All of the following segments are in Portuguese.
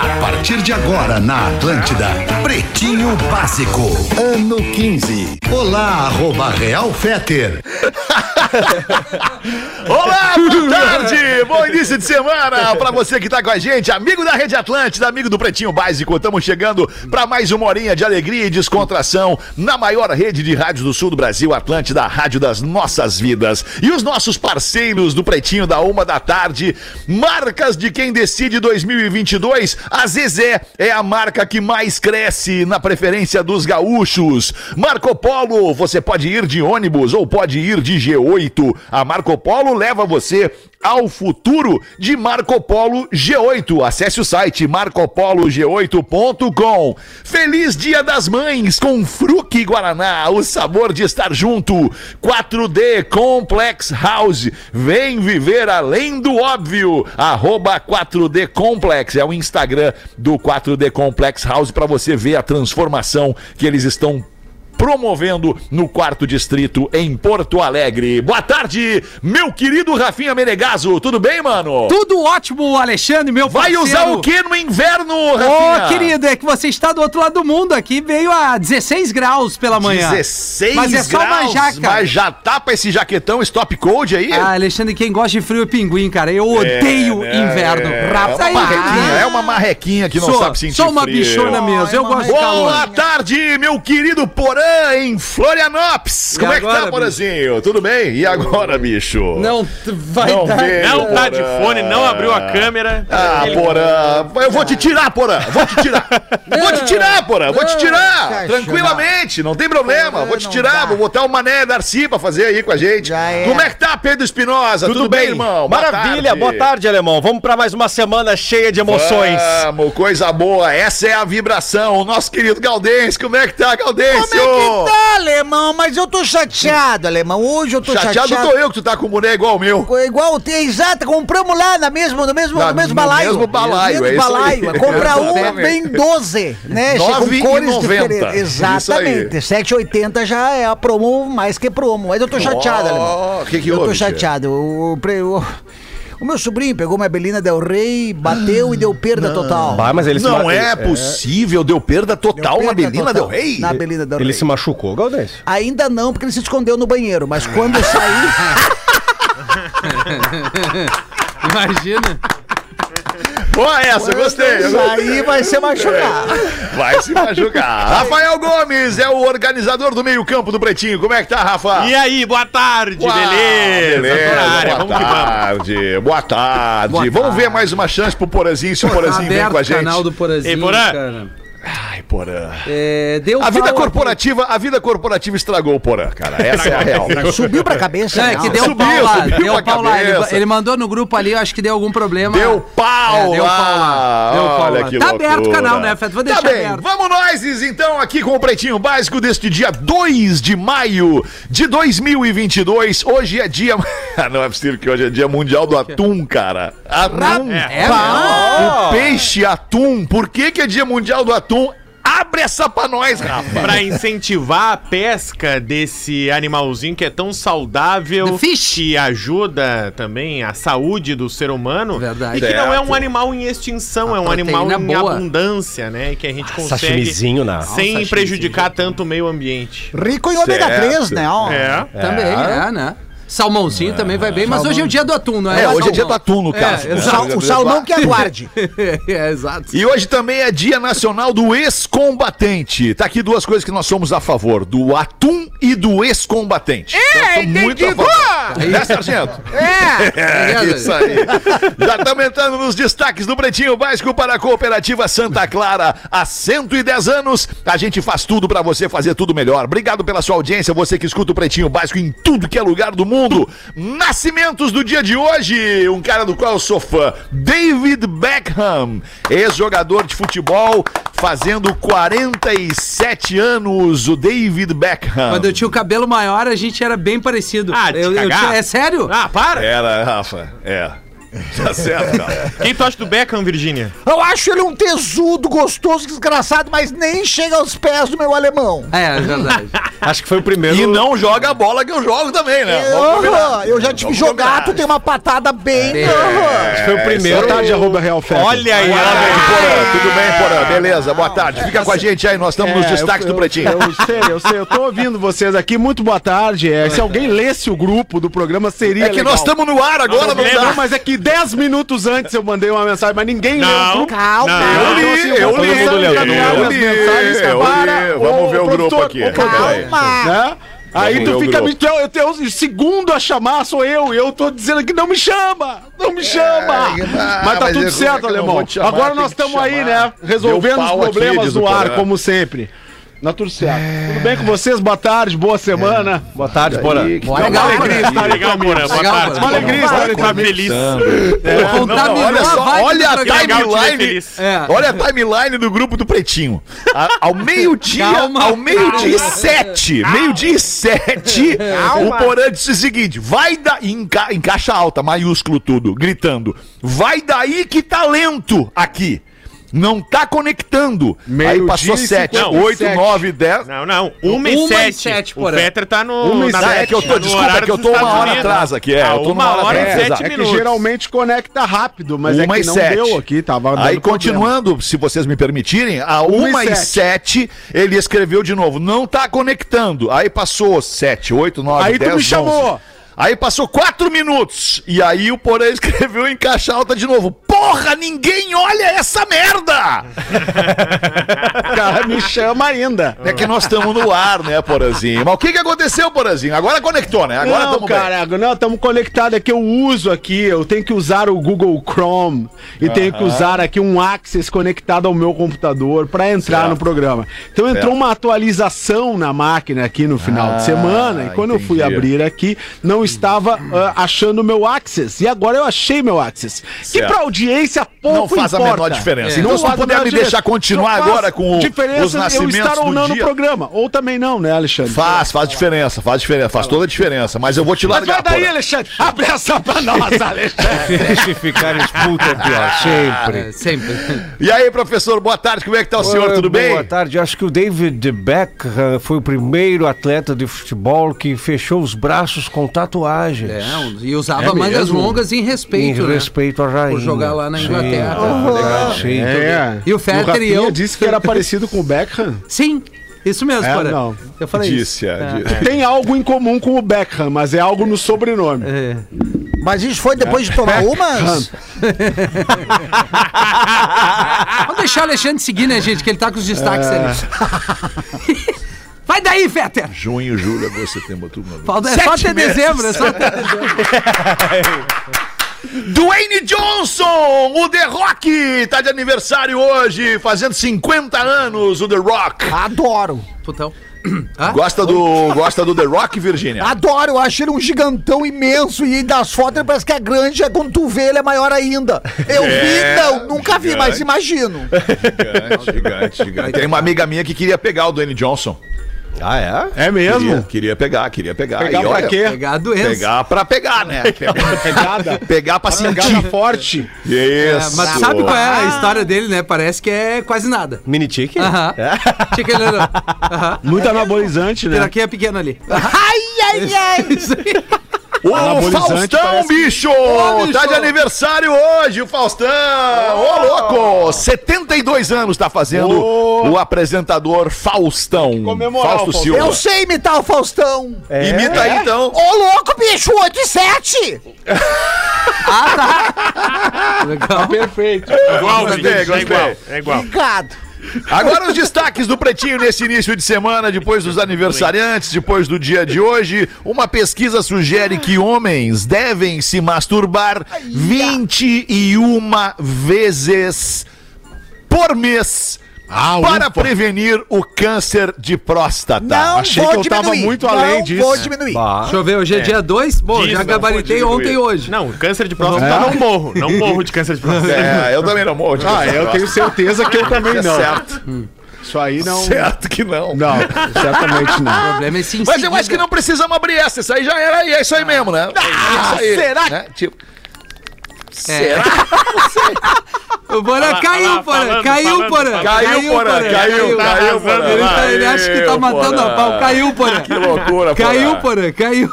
A partir de agora na Atlântida, Pretinho Básico, ano 15. Olá, arroba Real Feter. Olá, boa tarde! Bom início de semana pra você que tá com a gente, amigo da Rede Atlântida, amigo do Pretinho Básico. Estamos chegando pra mais uma horinha de alegria e descontração na maior rede de rádios do sul do Brasil, Atlântida, rádio das nossas vidas. E os nossos parceiros do Pretinho da uma da tarde, marcas de quem decide 2022, a Zezé é a marca que mais cresce na preferência dos gaúchos. Marco Polo, você pode ir de ônibus ou pode ir de G8. A Marco Polo leva você ao futuro de Marco Polo G8. Acesse o site marcopolog8.com. Feliz Dia das Mães com Fruque Guaraná, o sabor de estar junto. 4D Complex House. Vem viver além do óbvio. Arroba 4D Complex é o Instagram do 4D Complex House para você ver a transformação que eles estão promovendo no quarto distrito em Porto Alegre. Boa tarde, meu querido Rafinha Menegaso. Tudo bem, mano? Tudo ótimo, Alexandre, meu Vai parceiro. usar o que no inverno, Ô, Rafinha? querido, é que você está do outro lado do mundo. Aqui veio a 16 graus pela manhã. 16 Mas é só uma graus, jaca. Mas já tapa esse jaquetão stop code aí? Ah, Alexandre, quem gosta de frio é pinguim, cara. Eu odeio né? inverno. É, é uma marrequinha, é uma marrequinha que não sou, sabe sentir sou uma frio. bichona mesmo. Eu gosto de calor. Boa tarde, meu querido Porã, em Florianópolis. E Como é que agora, tá, Porazinho? Tudo bem? E agora, bicho? Não vai Não dar. vê. Não tá de fone, não abriu a câmera. Ah, Ele- Porã, eu vou te tirar, Porã, vou te tirar. vou te tirar, Porã, vou te tirar. Não, Tranquilamente, não tem problema. Vou te não tirar, vou botar o Mané Darcy pra fazer aí com a gente. Já é. Como é que tá, Pedro Espinosa? Tudo, bem, irmão? Boa Maravilha, boa tarde, alemão. Vamos pra mais uma semana cheia de emoções. Vamos, coisa boa. Essa é a vibração. O nosso querido Galdense, como é que tá, Galdense? Que tá, alemão? Mas eu tô chateado, alemão. Hoje eu tô Chateado, chateado. tô eu que tu tá com o boné igual o meu. Igual, tem- exato, compramos lá na mesmo, no mesmo, Na- no mesmo no balaio. mesmo balaio, No é mesmo isso aí. balaio. Compra um, vem 12, né? Nove Com cores noventa. diferentes. Exatamente. 7,80 já é a promo mais que promo. Mas eu tô chateado, Ó, alemão. o que que eu houve, tô chateado. O, o, pre- o- o meu sobrinho pegou uma Belina Del Rey, bateu e deu perda total. Mas ele se Não ma- é possível, deu perda total Deu na perda Belina total. Del Rei? Na Belina Del Rey. Ele se machucou, Galdêncio. Ainda não, porque ele se escondeu no banheiro. Mas quando sair. Imagina. Boa essa, gostei. eu gostei. Sair vai ser machucar. Vai se machucar. Rafael Gomes é o organizador do meio-campo do Pretinho. Como é que tá, Rafa? E aí, boa tarde, Uau, beleza? Área, Boa vamos que vamos. tarde. Boa tarde. Boa vamos tarde. ver mais uma chance pro Porazinho, se o Porazinho vem com a o canal gente. do Porazinho, Ei, Porã. cara. Ai, Porã. É, deu A vida aqui. corporativa, a vida corporativa estragou o Porã, cara. Essa é a real. Subiu pra cabeça. Não, é né? que deu Subiu, pau lá, subiu deu pra pau lá. Ele, ele mandou no grupo ali, eu acho que deu algum problema. Deu pau É, deu pau lá. Deu pau Olha lá. que Tá loucura. aberto o canal, né, Feto? Vou deixar tá bem. aberto. Vamos nós, então, aqui com o Pretinho Básico deste dia 2 de maio de 2022. Hoje é dia... Ah, Não é possível que hoje é dia mundial do atum, cara. Atum. É, O peixe atum. Por que que é dia mundial do atum? Abre essa pra nós, Rafa. Pra incentivar a pesca desse animalzinho que é tão saudável, que ajuda também a saúde do ser humano. Verdade. E que não é um animal em extinção, A é um animal em boa. abundância, né? E que a gente consegue sashimizinho na- sem Ah, prejudicar tanto o meio ambiente. Rico em ômega Certo. 3, né? ó. É. Também, é, né? Salmãozinho também vai bem, mas hoje é o dia do atum, não é? É, o hoje é dia do atum, no caso. É, O, exato. sal, o salmão que aguarde. é, exato. E hoje também é Dia Nacional do Ex-Combatente. Tá aqui duas coisas que nós somos a favor: do atum e do ex-combatente. É, muito a favor. Né, Sargento? É, isso aí. Já estamos entrando nos destaques do Pretinho Básico para a Cooperativa Santa Clara. Há 110 anos, a gente faz tudo para você fazer tudo melhor. Obrigado pela sua audiência, você que escuta o Pretinho Básico em tudo que é lugar do mundo. Nascimentos do dia de hoje, um cara do qual eu sou fã, David Beckham, ex-jogador de futebol, fazendo 47 anos, o David Beckham. Quando eu tinha o cabelo maior, a gente era bem parecido. Ah, eu, eu É sério? Ah, para! Era, Rafa, é. Tá certo, cara. Quem tu acha do Beckham, Virgínia? Eu acho ele um tesudo, gostoso, desgraçado, mas nem chega aos pés do meu alemão. É, é verdade. Acho que foi o primeiro. E não joga a bola que eu jogo também, né? Eu, eu já tive combinar. tu tem uma patada bem. É. aham. Foi o primeiro. Boa tarde, arroba Real Fé. Olha aí, aí. Porã. Tudo bem, Porã? Beleza, boa tarde. Fica com a gente aí, nós estamos nos É, destaques eu- do Pretinho. Eu, eu sei, eu sei, eu tô ouvindo vocês aqui. Muito boa tarde. É, se alguém lesse o grupo do programa, seria É que legal. nós estamos no ar agora, não Não, dá. mas é que 10 minutos antes eu mandei uma mensagem, mas ninguém leu Não, grupo. Calma. não. Eu li, eu li, a eu li, eu li, eu. Vamos ver o grupo aqui. Calma. né? Aí tu fica me. é- tu é o segundo a chamar sou eu, e eu tô dizendo que não me chama! Não me chama! É, mas tá mas tudo eu- certo, eu alemão. chamar, Agora nós estamos aí, né? Resolvendo os aqui, problemas diz no ar, como sempre. Na tudo certo. Tudo bem com vocês? Boa tarde, boa semana. Boa tarde, Porã. Aí, Boa, Uma alegria estar Legal. Porã. Boa tarde. Uma alegria estar Tá comigo. feliz. Não, Contaminou olha a só, olha a timeline. É. Olha a timeline do grupo do Pretinho. A- ao meio-dia, ao meio-dia e sete, meio-dia e sete, o Porã disse o seguinte, vai da em, ca- em caixa alta, maiúsculo tudo, gritando, vai daí que tá lento aqui. Não tá conectando. Aí Meio-dia passou e 7, 57. 8, 9, 10. Não, não. Uma e Uma e sete. sete, O Porã. Fetter tá no. Uma e na sete. Ah, é que eu tô, no desculpa, é que eu tô uma hora Unidos. atrás aqui, é, Ah, eu tô uma numa hora hora e atrás, sete exato. É que minutos. geralmente conecta rápido, mas Uma é e que não sete. deu aqui, tava dando Aí, problema. continuando, se vocês me permitirem, a 1 Uma e e 7, ele escreveu de novo, não tá conectando. Aí passou 7, 8, 9, Aí tu 10, me chamou. Aí passou 4 minutos. E aí o Porã escreveu em caixa alta de novo. Porra, ninguém olha essa merda! O cara me chama ainda. É que nós estamos no ar, né, Porãzinho? Mas o que, que aconteceu, Porãzinho? Agora conectou, né? Agora não, estamos bem. cara, não, estamos conectados aqui. Eu uso aqui, eu tenho que usar o Google Chrome e tenho que usar aqui um Access conectado ao meu computador para entrar Certo. no programa. Então entrou Certo. uma atualização na máquina aqui no final Ah, de semana e quando eu fui entendi. abrir aqui, não estava ah, achando o meu Access. E agora eu achei meu. Que Certo. pra audiência pouco Não faz a importa. menor diferença. É. Então, se tu faz a puder me deixar continuar agora com o- diferença os eu nascimentos estar ou do não dia. no programa. Ou também não, né, Alexandre? Faz, faz diferença, faz diferença, faz toda a diferença. Mas eu vou te Mas largar, vai daí. Alexandre. Abre essa pra nós, Alexandre. Deixe ficar expulso é pior, sempre. É, sempre. E aí, professor, boa tarde, como é que tá o senhor? Oi, Tudo bem? Boa tarde. Eu Acho que o David Beckham foi o primeiro atleta de futebol que fechou os braços com tatuagens. É, e usava É mangas longas em em respeito, né? respeito à rainha. Por jogar lá na Sim. Aham. Sim. É. E o Fetter e eu- disse que era parecido com o Beckham. Sim, isso mesmo, É, Porã. não. Eu falei Disse, isso. é, disse. Tem algo em comum com o Beckham, mas é algo no sobrenome. É. Mas isso foi depois de tomar umas? Vamos deixar o Alexandre seguir, né, gente? Que ele tá com os destaques ali. Vai daí, Fetter! Junho, julho, agosto, setembro, outubro, novembro. Falta, é só até dezembro, é só até dezembro. Dwayne Johnson, o The Rock, tá de aniversário hoje, fazendo 50 anos, o The Rock. Adoro. Putão. Hã? Gosta do, gosta do The Rock, Virgínia? Adoro, eu acho ele um gigantão imenso e das fotos ele parece que é grande, é quando tu vê ele é maior ainda. Eu É, vi, não, nunca vi, mas gigante. imagino. Gigante, gigante, gigante. Tem uma amiga minha que queria pegar o Dwayne Johnson. Ah, é? É mesmo? Queria, queria pegar, queria pegar. Pegar E pra olha, quê? Pegar a doença. Pegar pra pegar, né? Pegar, Pegada. pegar pra sentir. Pegada forte. É, Isso. mas sabe qual é a história dele, né? Parece que é quase nada. Mini tique? Aham. Que ele Aham. Muito anabolizante, né? Piraquinha é pequeno ali. Ai, ai, ai. Isso aí. O Faustão, parece- bicho! bicho! Tá de aniversário hoje, o Faustão! Ô, louco! 72 anos tá fazendo Ô. o apresentador Faustão. comemorar Fausto. Silva. Eu sei imitar o Faustão. Imita aí, então. Ô, louco, bicho, 8 e 7. Legal. Perfeito. Igual, Gostei, gente, é gostei. igual. É igual. Obrigado. Agora os destaques do Pretinho nesse início de semana, depois dos aniversariantes, depois do dia de hoje. Uma pesquisa sugere que homens devem se masturbar 21 vezes por mês Ah, para ufa. prevenir o câncer de próstata. Não achei vou que eu tava diminuir. muito não além disso. vou diminuir. Deixa eu ver, hoje é, dia 2? Bom, Diz, já gabaritei ontem e hoje. Não, câncer de próstata É? não morro. Não morro de câncer de próstata. É, eu também não morro de Ah, câncer de eu tenho certeza que eu também É não. certo. Isso aí não. Certo que não. Não, certamente O não. problema é se em Mas eu acho que não precisamos abrir essa. Isso aí já era. E é isso aí mesmo, né? Ah, será? Né? Tipo. Será? O Porã caiu, Porã. Caiu, Porã. Caiu, Porã. Caiu, caiu, Porã. Ele, tá- ele acha que tá matando a pau. Caiu, Porã. Que loucura, Porã. Caiu, Porã. Caiu.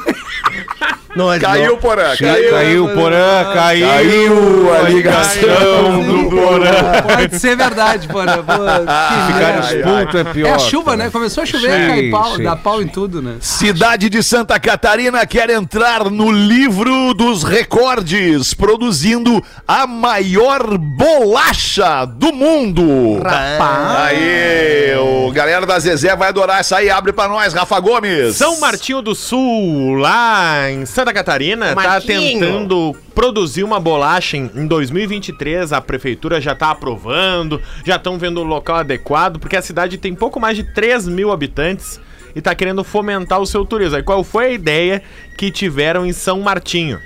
Não, Caiu, Porã. Caiu, caiu, Porã, caiu. Caiu a ligação do Porã. Pode ser verdade, Porã. Ficar expulso é pior. É a chuva, né? Começou a chover, Sim, cai pau, sim. dá pau em tudo, né? Cidade de Santa Catarina quer entrar no livro dos recordes, produzindo a maior bolacha do mundo. Aí, o galera da Zezé vai adorar essa aí. Abre pra nós, Rafa Gomes. São Martinho do Sul, lá em Santa Catarina, tá tentando produzir uma bolacha em, em 2023. A prefeitura já tá aprovando, já estão vendo o local adequado, porque a cidade tem pouco mais de 3 mil habitantes e tá querendo fomentar o seu turismo. Aí qual foi a ideia que tiveram em São Martinho?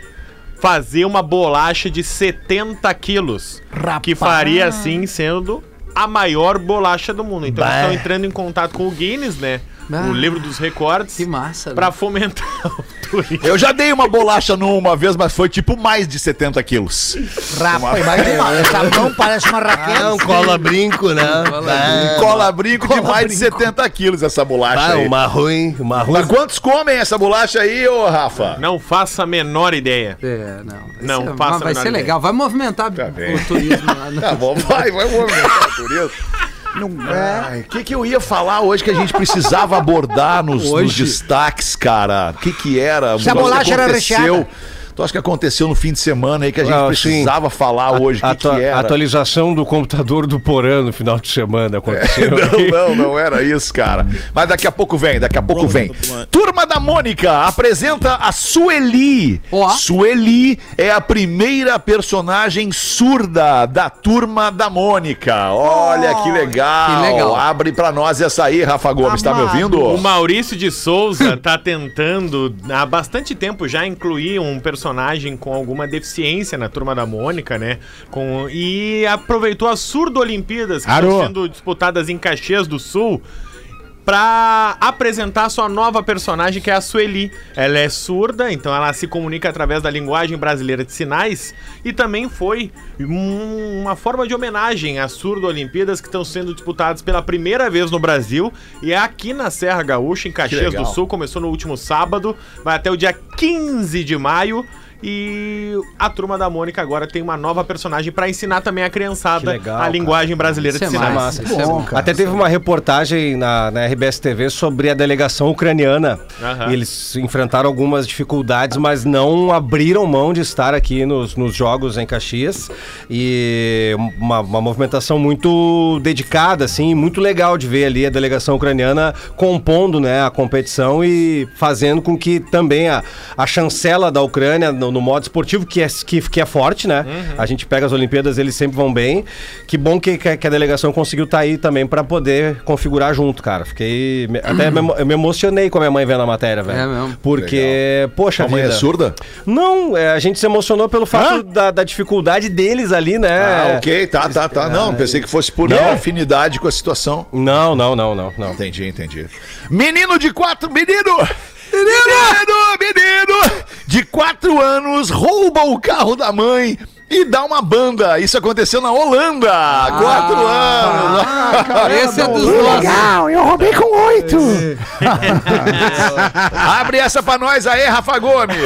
Fazer uma bolacha de 70 quilos, que faria assim sendo a maior bolacha do mundo. Então estão entrando em contato com o Guinness, né? Ah. o livro dos recordes. Que massa, né? Pra fomentar o turismo. Eu já dei uma bolacha numa vez, mas foi tipo mais de 70 quilos. Rapa, imagina. Essa mão parece uma raquete. Ah, um cola-brinco, né? Um cola brinco de mais de 70 quilos essa bolacha Ah, aí. uma ruim, uma ruim. Mas quantos comem essa bolacha aí, ô Rafa? Não faça a menor ideia. É, não. Vai Não, ser, passa mas vai a menor ser ideia. legal. Vai movimentar bem. o turismo lá. No... Tá bom, vai, vai movimentar o turismo. O que, que eu ia falar hoje que a gente precisava abordar nos, nos destaques, cara? O que, que era? Se a bolacha era recheada. Tu acha que aconteceu no fim de semana aí que a gente Ah, sim. precisava falar hoje? O que, que era? Atualização do computador do Porã no final de semana aconteceu. Não, não, não era isso, cara. Mas daqui a pouco vem, daqui a pouco vem. Turma da Mônica apresenta a Sueli. Ó. Sueli é a primeira personagem surda da Turma da Mônica. Olha que legal. que legal. Abre pra nós essa aí, Rafa Gomes. Tá me ouvindo? O Maurício de Souza tá tentando há bastante tempo já incluir um personagem com alguma deficiência na turma da Mônica, né? Com, e aproveitou as surdo-olimpíadas que Arô. estão sendo disputadas em Caxias do Sul pra apresentar sua nova personagem que é a Sueli. Ela é surda, então ela se comunica através da linguagem brasileira de sinais e também foi um- uma forma de homenagem às surdo-olimpíadas que estão sendo disputadas pela primeira vez no Brasil e é aqui na Serra Gaúcha, em Caxias do Sul. Começou no último sábado, vai até o dia 15 de maio. E a turma da Mônica agora tem uma nova personagem pra ensinar também a criançada legal, a cara. linguagem brasileira Isso de é sinais. massa, isso é bom. Até teve uma reportagem na, na RBS TV sobre a delegação ucraniana. E eles enfrentaram algumas dificuldades, mas não abriram mão de estar aqui nos, nos jogos em Caxias. E uma, uma movimentação muito dedicada, assim, muito legal de ver ali a delegação ucraniana compondo né, a competição e fazendo com que também a, a chancela da Ucrânia, no, no modo esportivo, que é, que, que é forte, né? A gente pega as Olimpíadas, eles sempre vão bem. Que bom que, que a- que a delegação conseguiu estar aí também pra poder configurar junto, cara. Fiquei. Até me, eu me emocionei com a minha mãe vendo a matéria, velho. É mesmo? Porque, poxa, Tua mãe é vida. surda? Não, é, a gente se emocionou pelo fato da, da dificuldade deles ali, né? Ah, ok, tá, tá, tá. Não, pensei que fosse por Não. afinidade com a situação. Não, não, não, não, não. Entendi, entendi. Menino de quatro. Menino! Menino! Menino! De quatro anos rouba o carro da mãe e dá uma banda. Isso aconteceu na Holanda. quatro anos. Esse é dos nossos. eu roubei com oito. Abre essa pra nós aí, Rafa Gomes.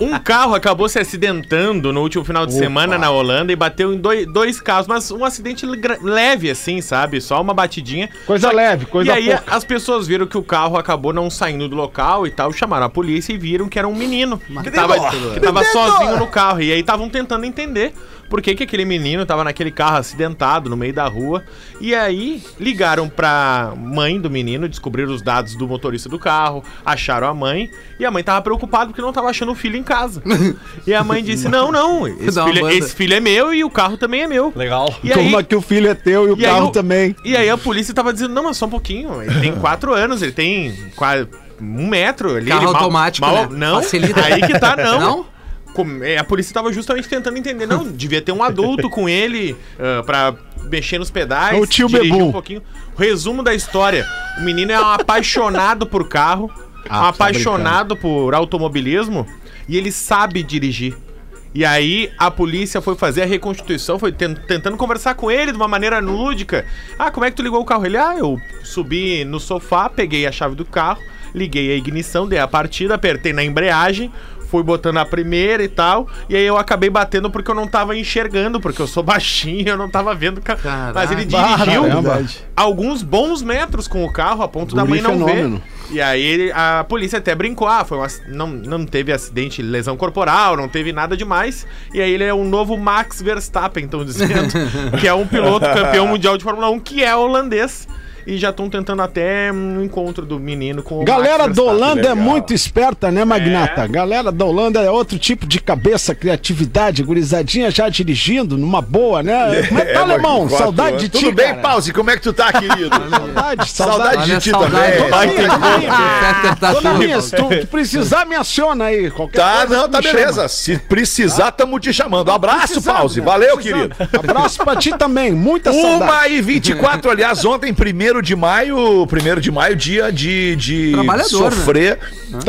Um carro acabou se acidentando no último final de semana na Holanda e bateu em dois, dois carros, mas um acidente leve assim, sabe? Só uma batidinha. Coisa Só leve, coisa E aí pouca. as pessoas viram que o carro acabou não saindo do local e tal, chamaram a polícia e viram que era um menino que tava, que tava sozinho no carro. E aí estavam tentando entender por que, que aquele menino tava naquele carro acidentado no meio da rua. E aí ligaram pra mãe do menino, descobriram os dados do motorista do carro, acharam a mãe, e a mãe tava preocupada porque não tava achando o filho em casa. e a mãe disse: Não, não, esse, filho, banda. esse filho é meu e o carro também é meu. Legal. E aí, Toma que o filho é teu e o e aí carro o- também. E aí a polícia tava dizendo, não, mas só um pouquinho. Ele tem quatro anos, ele tem quase um metro. Ali, Carro ele mal- automático, mal- né? Não, Facilita. aí que tá, não. Não? É, a polícia tava justamente tentando entender. Não, devia ter um adulto com ele ah, pra mexer nos pedais. O tio Bebum. um pouquinho. Resumo da história. O menino é um apaixonado por carro, Ah, um tá apaixonado por automobilismo e ele sabe dirigir. E aí a polícia foi fazer a reconstituição, foi ten- tentando conversar com ele de uma maneira lúdica. Ah, como é que tu ligou o carro? Ele, ah, eu subi no sofá, peguei a chave do carro, liguei a ignição, dei a partida, apertei na embreagem, fui botando a primeira e tal, e aí eu acabei batendo porque eu não tava enxergando, porque eu sou baixinho, eu não tava vendo o carro. Caralho. Mas ele dirigiu alguns bons metros com o carro a ponto da Guri mãe não fenômeno. ver. E aí ele- a polícia até brincou, ah, foi um ac- não, não teve acidente, lesão corporal, não teve nada demais. E aí ele é um novo Max Verstappen, estão dizendo, que é um piloto campeão mundial de Fórmula 1, que é holandês. E já estão tentando até um encontro do menino com o Galera Max da. Holanda é muito esperta, né, Magnata? Galera da Holanda é outro tipo de cabeça, criatividade, gurizadinha já dirigindo, numa boa, né? Como é que tá, É, alemão? quatro Saudade anos. de ti, Tudo bem, cara. Pause? Como é que tu tá, querido? Saudade, Saudade saudade. de ti também. Dona tudo. Minha, se tu, precisar, me aciona aí. Qualquer Tá, coisa, não, tá me chama. beleza. Se precisar, tamo te chamando. Um abraço, Pause. né? Valeu, querido. Abraço pra ti também, muita saudade. Uma e 24, aliás, ontem, primeiro de maio, primeiro de maio, dia de, de Trabalhador, sofrer,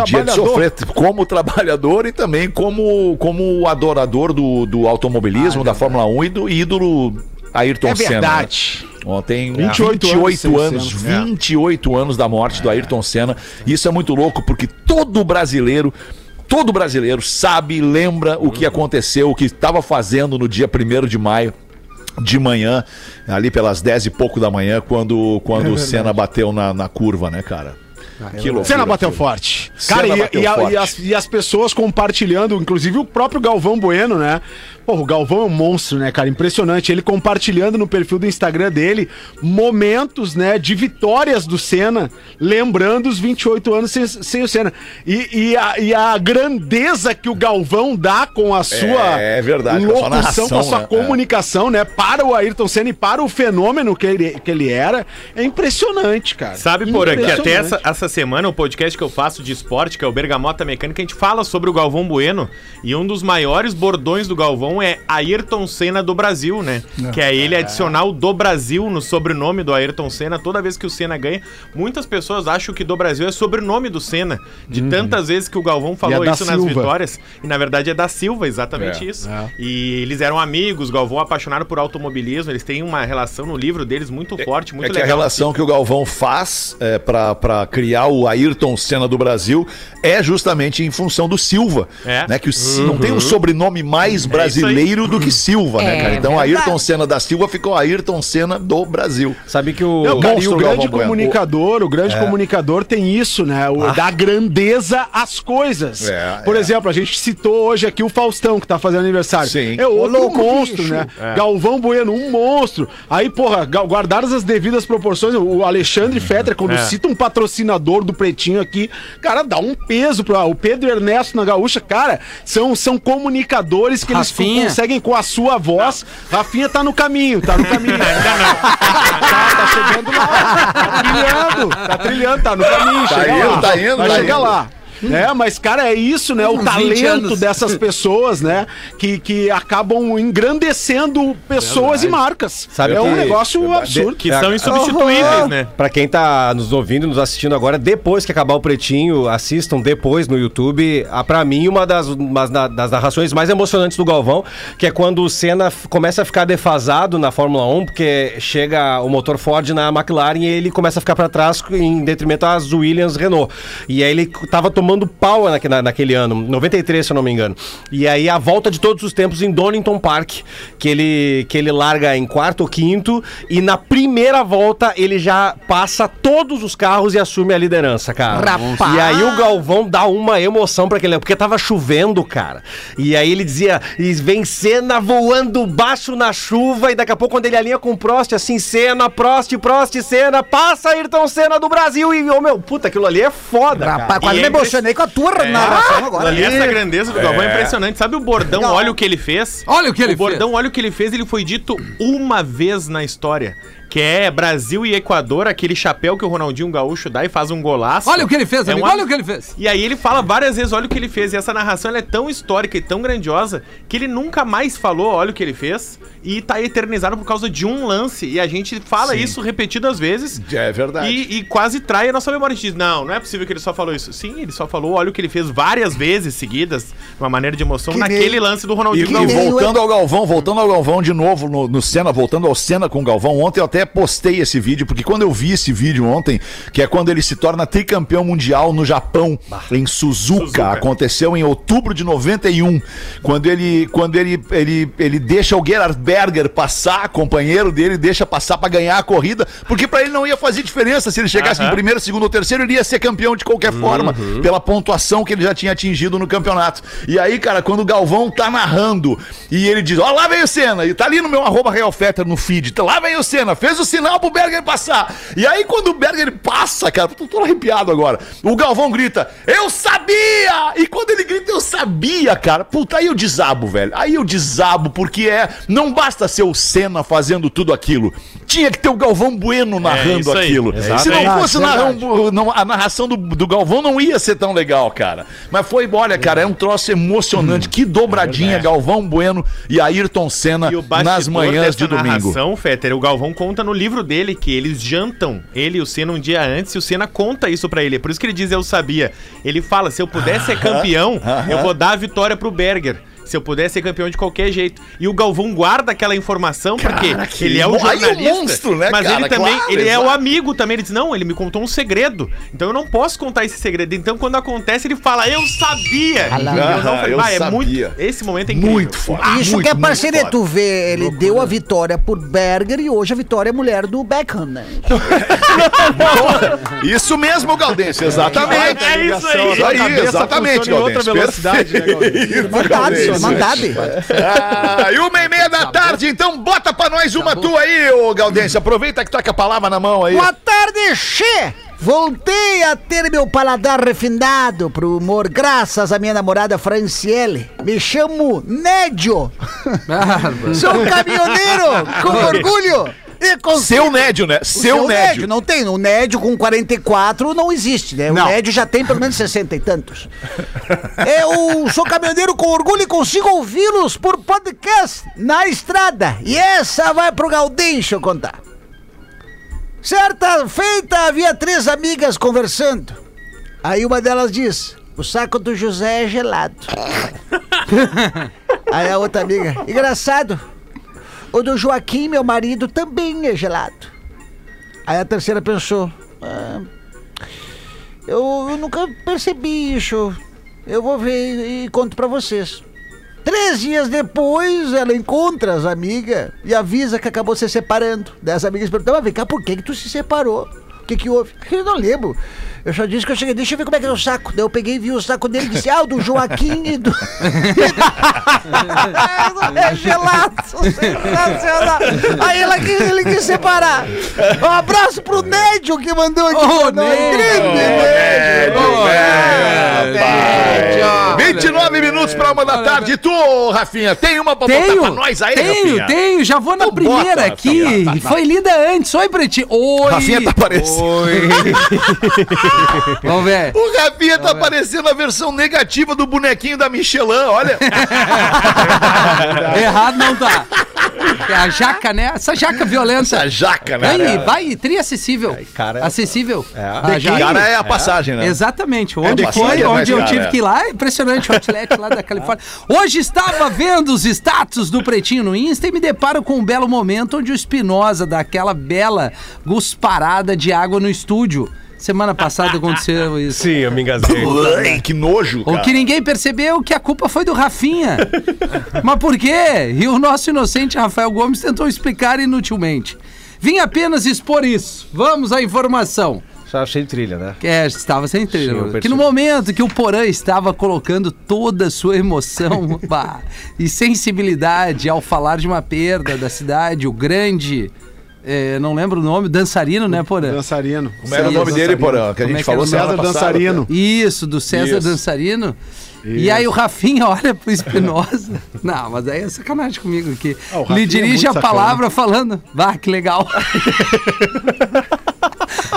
dia de sofrer como trabalhador e também como, como adorador do, do automobilismo, da Fórmula 1 e do ídolo Ayrton É Senna. né? verdade. Ontem, 28 28, anos anos, sem Senna. 28 anos da morte do Ayrton Senna. Isso é muito louco, porque todo brasileiro, todo brasileiro sabe, lembra o que aconteceu, o que estava fazendo no dia 1 de maio. De manhã, ali pelas 10 e pouco da manhã, quando, quando o Senna bateu na, na curva, né, cara? Que loucura. Cena bateu forte. Cena Cara, e, bateu e a- forte. e as, e as pessoas compartilhando, inclusive o próprio Galvão Bueno, né? Pô, o Galvão é um monstro, né, cara? Impressionante. Ele compartilhando no perfil do Instagram dele momentos, né, de vitórias do Senna, lembrando os 28 anos sem, sem o Senna. E, e a, e a grandeza que o Galvão dá com a sua É verdade, com a sua locução, narração, com a sua né? comunicação, né, para o Ayrton Senna e para o fenômeno que ele, que ele era, é impressionante, cara. Sabe, Porã, que até essa, essa semana o podcast que eu faço de esporte, que é o Bergamota Mecânica, a gente fala sobre o Galvão Bueno. E um dos maiores bordões do Galvão é Ayrton Senna do Brasil, né? Que é ele adicionar o do Brasil no sobrenome do Ayrton Senna. Toda vez que o Senna ganha, muitas pessoas acham que do Brasil é sobrenome do Senna. De tantas vezes que o Galvão falou Uhum. da isso nas Silva. vitórias. E na verdade é da Silva, exatamente É, isso. E eles eram amigos, Galvão apaixonado por automobilismo. Eles têm uma relação no livro deles muito forte, muito é que legal. a relação que o Galvão faz é, para criar o Ayrton Senna do Brasil é justamente em função do Silva. É. Né? Que o Si- não tem um sobrenome mais É brasileiro do que Silva, né, É cara? Então verdade. Ayrton Senna da Silva ficou Ayrton Senna do Brasil. Sabe que o. Não, cara, e monstro o grande Galvão comunicador, o grande comunicador tem isso, né? O, Da grandeza às coisas. É, Por é. exemplo, a gente citou hoje aqui o Faustão, que tá fazendo aniversário. Sim. É outro monstro, bicho. né? Galvão Bueno, um monstro. Aí, porra, guardadas as devidas proporções, o Alexandre Fetter, quando É. cita um patrocinador do Pretinho aqui, cara, dá um peso pro o Pedro Ernesto na Gaúcha, cara, são, são comunicadores que eles Rafinha. conseguem com a sua voz. Rafinha tá no caminho, tá no caminho. Tá, tá chegando lá. Tá trilhando. Tá trilhando, tá no caminho. Tá chega indo, lá. tá indo, Vai tá chegar indo. lá. É, mas, cara, é isso, né? O Uns 20 talento dessas pessoas, né? Que, que acabam engrandecendo pessoas e marcas. Sabe é um que- negócio absurdo. Que são insubstituíveis, né? Pra quem tá nos ouvindo, nos assistindo agora, depois que acabar o Pretinho, assistam depois no YouTube. A, pra mim, uma das, uma da- das narrações mais emocionantes do Galvão, que é quando o Senna f- começa a ficar defasado na Fórmula 1, porque chega o motor Ford na McLaren e ele começa a ficar pra trás em detrimento às Williams Renault. E aí ele tava tomando tomando pau na- naquele ano, 93, se eu não me engano. E aí a volta de todos os tempos em Donington Park, que ele, que ele larga em quarto ou quinto, e na primeira volta ele já passa todos os carros e assume a liderança, cara. Rapaz! E aí o Galvão dá uma emoção pra aquele, porque tava chovendo, cara. E aí ele dizia, vem Senna voando baixo na chuva, e daqui a pouco quando ele alinha com o Prost, assim, Senna, Prost, Prost, Senna, passa Ayrton Senna do Brasil, e, ô meu, puta, aquilo ali é foda, cara. Rapaz, quase E me é impre- emocionei com a tua narração agora. E essa grandeza do Galvão é impressionante. Sabe o bordão, olha o que ele fez? Olha o que ele O bordão, olha o que ele fez, ele foi dito uma vez na história. Que é Brasil e Equador, aquele chapéu que o Ronaldinho Gaúcho dá e faz um golaço. Olha o que ele fez, É amigo. um Olha o que ele fez. E aí ele fala várias vezes, olha o que ele fez. E essa narração ela é tão histórica e tão grandiosa que ele nunca mais falou, olha o que ele fez. E tá eternizado por causa de um lance. E a gente fala isso repetidas vezes. É verdade. E, e quase trai a nossa memória. A gente diz, não, não é possível que ele só falou isso. Sim, ele só falou, olha o que ele fez várias vezes seguidas, de uma maneira de emoção, Que naquele nem- lance do E, Ronaldinho e Gaúcho. nem- voltando ao Galvão, voltando ao Galvão de novo no, no Senna, voltando ao Senna com o Galvão. Ontem eu até postei esse vídeo, porque quando eu vi esse vídeo ontem, que é quando ele se torna tricampeão mundial no Japão, em Suzuka, Suzuka. aconteceu em outubro de 91, quando ele quando ele, ele, ele deixa o Gerhard Berger passar, companheiro dele, deixa passar pra ganhar a corrida, porque pra ele não ia fazer diferença se ele chegasse em primeiro, segundo ou terceiro, ele ia ser campeão de qualquer forma, pela pontuação que ele já tinha atingido no campeonato. E aí, cara, quando o Galvão tá narrando e ele diz: Ó, lá vem o Senna, e tá ali no meu arroba Real Fetter no feed, tá, lá vem o Senna, fez o sinal pro Berger passar. E aí, quando o Berger passa, cara, tô todo arrepiado agora, o Galvão grita: Eu sabia! E quando ele grita, eu sabia, cara, puta, aí eu desabo, velho. Aí eu desabo, porque é. Não basta ser o Senna fazendo tudo aquilo. Tinha que ter o Galvão Bueno narrando isso aí, aquilo. exato. Se não fosse é narrar não, a narração do, do Galvão não ia ser tão legal, cara. Mas foi, olha, cara, é um troço emocionante. que dobradinha, Galvão Bueno e Ayrton Senna E nas manhãs de domingo. narração, Fetter, o Galvão conta no livro dele que eles jantam, ele e o Senna um dia antes, e o Senna conta isso pra ele. É por isso que ele diz, eu sabia. Ele fala, se eu puder ser campeão, eu vou dar a vitória pro Berger. Se eu puder ser campeão de qualquer jeito. E o Galvão guarda aquela informação porque Cara, ele é o aí jornalista. monstro, né, mas cara? ele também, Claro, ele é o exato. amigo também. Ele diz, não, ele me contou um segredo. Então eu não posso contar esse segredo. Então quando acontece, ele fala, eu sabia. E eu não falei, eu "Ah, é sabia." muito, esse momento é incrível. Muito foda. Isso muito, que é parceria, tu vê, ele deu a vitória por Berger e hoje a vitória é mulher do Beckham, né? Isso mesmo, Galdense, exatamente. É isso aí. Isso aí, Cabeça exatamente, outra Galdense. velocidade, né, Galdense? Irmandade, irmandade. Ah, e uma e meia da tarde, então bota pra nós uma tua aí, ô Galdense. Aproveita que tá com a palavra na mão aí. Boa tarde, Che! Voltei a ter meu paladar refinado pro humor graças à minha namorada Franciele. Me chamo Nédio. Sou um caminhoneiro com orgulho. E Seu Nédio, né? O Seu, Nédio. Não tem. O Nédio com 44 não existe, né? O Não. Nédio já tem pelo menos 60 e tantos. Eu sou caminhoneiro com orgulho e consigo ouvi-los por podcast na estrada. E essa vai pro Galdinho deixa eu contar. Certa feita havia três amigas conversando. Aí uma delas diz: O saco do José é gelado. Aí a outra amiga: Engraçado. O do Joaquim, meu marido, também é gelado. Aí a terceira pensou: "Ah, eu, eu nunca percebi isso. Eu vou ver e conto pra vocês. Três dias depois, ela encontra as amigas e avisa que acabou se separando. Daí as amigas perguntam: Mas vem cá, por que, que tu se separou? O que, que houve? Eu não lembro. Eu só disse que eu cheguei, deixa eu ver como é que é o saco. Daí eu peguei e vi o saco dele e disse: Ah, o do Joaquim e do. é gelado, sensacional. Aí ela quis, ele quis separar. Um abraço pro Nédio que mandou aqui. Ô. Nédio. Grande Nédio. Ô, Rapaz. 29 minutos pra uma da tarde. E tu, Rafinha, tem uma pra botar Tenho, pra nós aí, tenho, Rafinha? tenho. Já vou na Então primeira bota, aqui. Rafinha. Foi lida antes. Oi, Pretinho. Oi. Rafinha tá aparecendo. Oi. Vamos ver. O Rafinha tá aparecendo a versão negativa do bonequinho da Michelin, olha. Errado não tá. É a jaca, né? Essa jaca violenta. Essa jaca, né? Vai, vai, tri acessível. cara, é- acessível. É. Daqui- O cara é a passagem, né? Exatamente. Onde passagem foi, é mais onde eu cara, tive é. que ir lá, impressionante, o outlet lá da Califórnia. Hoje estava vendo os status do Pretinho no Insta e me deparo com um belo momento onde o Espinosa dá aquela bela gusparada de água no estúdio. Semana passada aconteceu isso. Sim, eu me engasguei. Ai, que nojo, O cara. que ninguém percebeu que a culpa foi do Rafinha. Mas por quê? E o nosso inocente Rafael Gomes tentou explicar inutilmente. Vim apenas expor isso. Vamos à informação. Já achei trilha, né? Que é, estava sem Sim, trilha. eu que no momento que o Porã estava colocando toda a sua emoção bah, e sensibilidade ao falar de uma perda da cidade, o grande. Eh, não lembro o nome, dançarino, né, Porã? Dançarino. Como era o nome dele, dançarino. Porã? Que a gente é falou César passada. Dançarino. Isso, do César Isso. Dançarino. E aí o Rafinha olha pro Espinosa. Não, mas aí é sacanagem comigo aqui. Ah, Lhe é dirige muito a palavra falando. Vá, que legal.